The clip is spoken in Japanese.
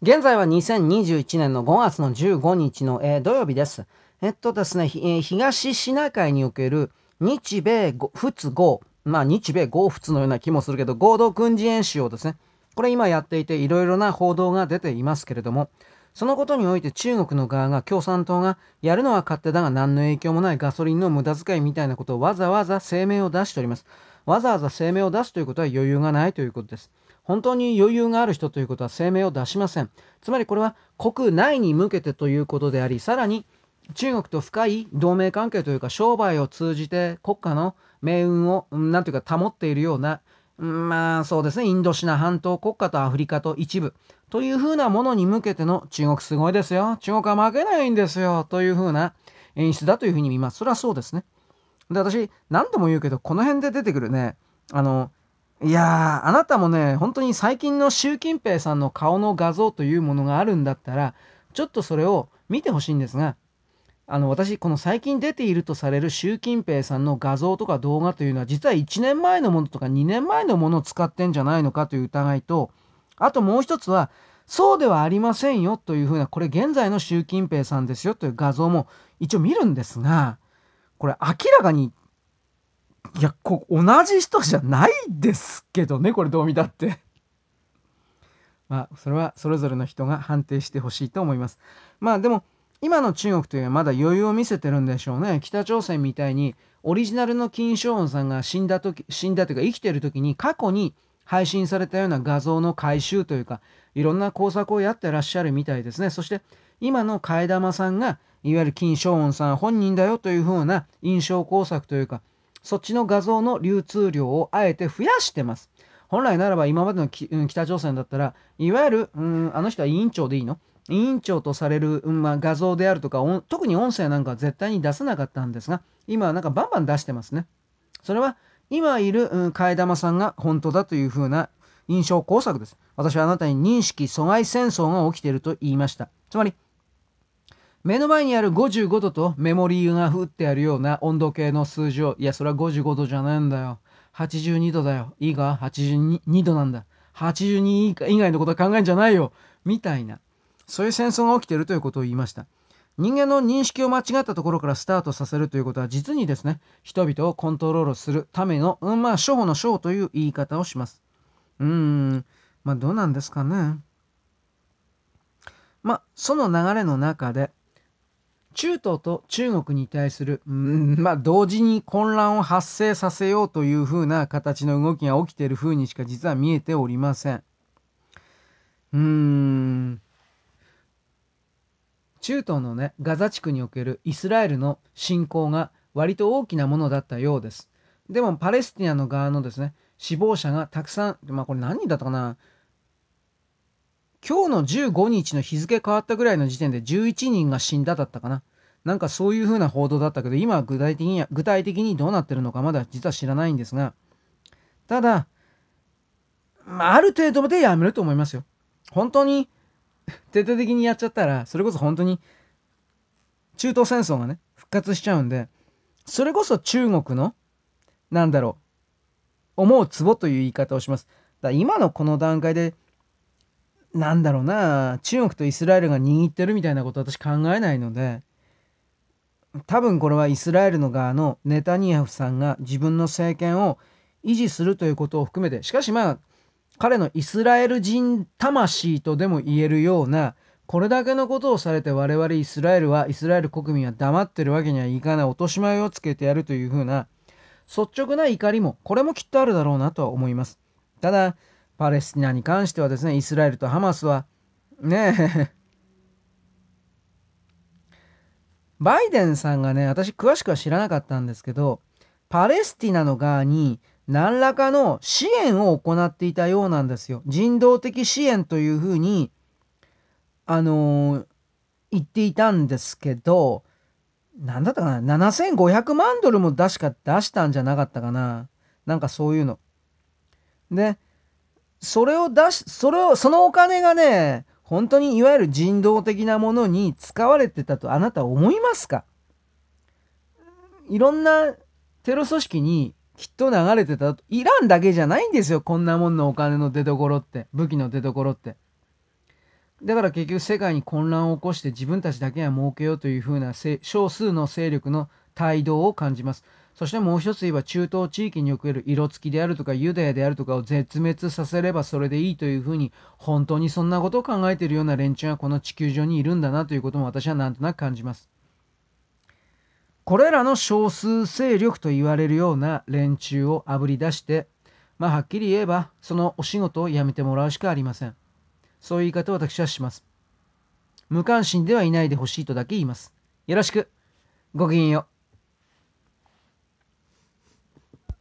現在は2021年の5月の15日の、えー、土曜日です。えっとですね、えー、東シナ海における日米仏合、まあ日米合仏のような気もするけど、合同軍事演習をですね、これ今やっていていろいろな報道が出ていますけれども、そのことにおいて中国の側が共産党がやるのは勝手だが何の影響もないガソリンの無駄遣いみたいなことをわざわざ声明を出しております。わざわざ声明を出すということは余裕がないということです。本当に余裕がある人ということは声明を出しません。つまりこれは国内に向けてということであり、さらに中国と深い同盟関係というか商売を通じて国家の命運を、なんというか保っているような、まあそうですね、インドシナ半島国家とアフリカと一部というふうなものに向けての中国すごいですよ。中国は負けないんですよ。というふうな演出だというふうに見ます。それはそうですね。で、私、何度も言うけど、この辺で出てくるね、あの、いや、あなたもね、本当に最近の習近平さんの顔の画像というものがあるんだったら、ちょっとそれを見てほしいんですが、あの、私、この最近出ているとされる習近平さんの画像とか動画というのは、実は1年前のものとか2年前のものを使ってんじゃないのかという疑いと、あともう一つは、そうではありませんよというふうな、これ現在の習近平さんですよという画像も一応見るんですが、これ明らかにいや、こ、同じ人じゃないですけどね、これどう見たって。まあ、それはそれぞれの人が判定してほしいと思います。まあでも、今の中国というのはまだ余裕を見せてるんでしょうね。北朝鮮みたいに、オリジナルの金正恩さんが死んだ時、死んだというか生きてる時に過去に配信されたような画像の回収というか、いろんな工作をやってらっしゃるみたいですね。そして、今の替え玉さんが、いわゆる金正恩さん本人だよというふうな印象工作というか、そっちの画像の流通量をあえて増やしてます。本来ならば今までの北朝鮮だったら、いわゆる、うん、あの人は委員長でいいの？委員長とされる、うんま、画像であるとか、特に音声なんかは絶対に出せなかったんですが、今はなんかバンバン出してますね。それは、今いる、うん、替え玉さんが本当だというふうな印象工作です。私はあなたに認識阻害戦争が起きていると言いました。つまり、目の前にある55度とメモリーが振ってあるような温度計の数字を、いや、それは55度じゃないんだよ。82度だよ。いいか ?82 度なんだ。82以外のことは考えんじゃないよ。みたいな。そういう戦争が起きてるということを言いました。人間の認識を間違ったところからスタートさせるということは実にですね、人々をコントロールするための、うん、まあ、初歩の初歩という言い方をします。うーん、まあ、どうなんですかね。まあ、その流れの中で、中東と中国に対する、うん、まあ、同時に混乱を発生させようというふうな形の動きが起きているふうにしか実は見えておりません。うん。中東のね、ガザ地区におけるイスラエルの侵攻が割と大きなものだったようです。でも、パレスティナの側のですね、死亡者がたくさん、まあこれ何人だったかな今日の15日の日付変わったぐらいの時点で11人が死んだだったかな。なんかそういう風な報道だったけど、今は具体的に具体的にどうなってるのかまだ実は知らないんですが、ただ、まあ、ある程度でやめると思いますよ。本当に 徹底的にやっちゃったら、それこそ本当に中東戦争がね、復活しちゃうんで、それこそ中国の、なんだろう、思うツボという言い方をします。だ今のこの段階でなんだろうな、中国とイスラエルが握ってるみたいなこと私考えないので、多分これはイスラエルの側のネタニヤフさんが自分の政権を維持するということを含めて、しかしまあ、彼のイスラエル人魂とでも言えるような、これだけのことをされて我々イスラエルは、イスラエル国民は黙ってるわけにはいかない落とし前をつけてやるというふうな、率直な怒りも、これもきっとあるだろうなとは思います。ただ、パレスティナに関してはですね、イスラエルとハマスは、ねえ、バイデンさんがね、私詳しくは知らなかったんですけど、パレスティナの側に何らかの支援を行っていたようなんですよ。人道的支援というふうに、あのー、言っていたんですけど、なんだったかな ?7500 万ドルも出しか出したんじゃなかったかななんかそういうの。で、それを出し、それを、そのお金がね、本当にいわゆる人道的なものに使われてたとあなた思いますか？いろんなテロ組織にきっと流れてたと。イランだけじゃないんですよ。こんなもんのお金の出所って。武器の出所って。だから結局世界に混乱を起こして自分たちだけが儲けようというふうな少数の勢力の態度を感じます。そしてもう一つ言えば中東地域における色付きであるとかユダヤであるとかを絶滅させればそれでいいというふうに本当にそんなことを考えているような連中がこの地球上にいるんだなということも私はなんとなく感じます。これらの少数勢力と言われるような連中をあぶり出してまあはっきり言えばそのお仕事を辞めてもらうしかありません。そういう言い方を私はします。無関心ではいないでほしいとだけ言います。よろしく。ごきげんよう。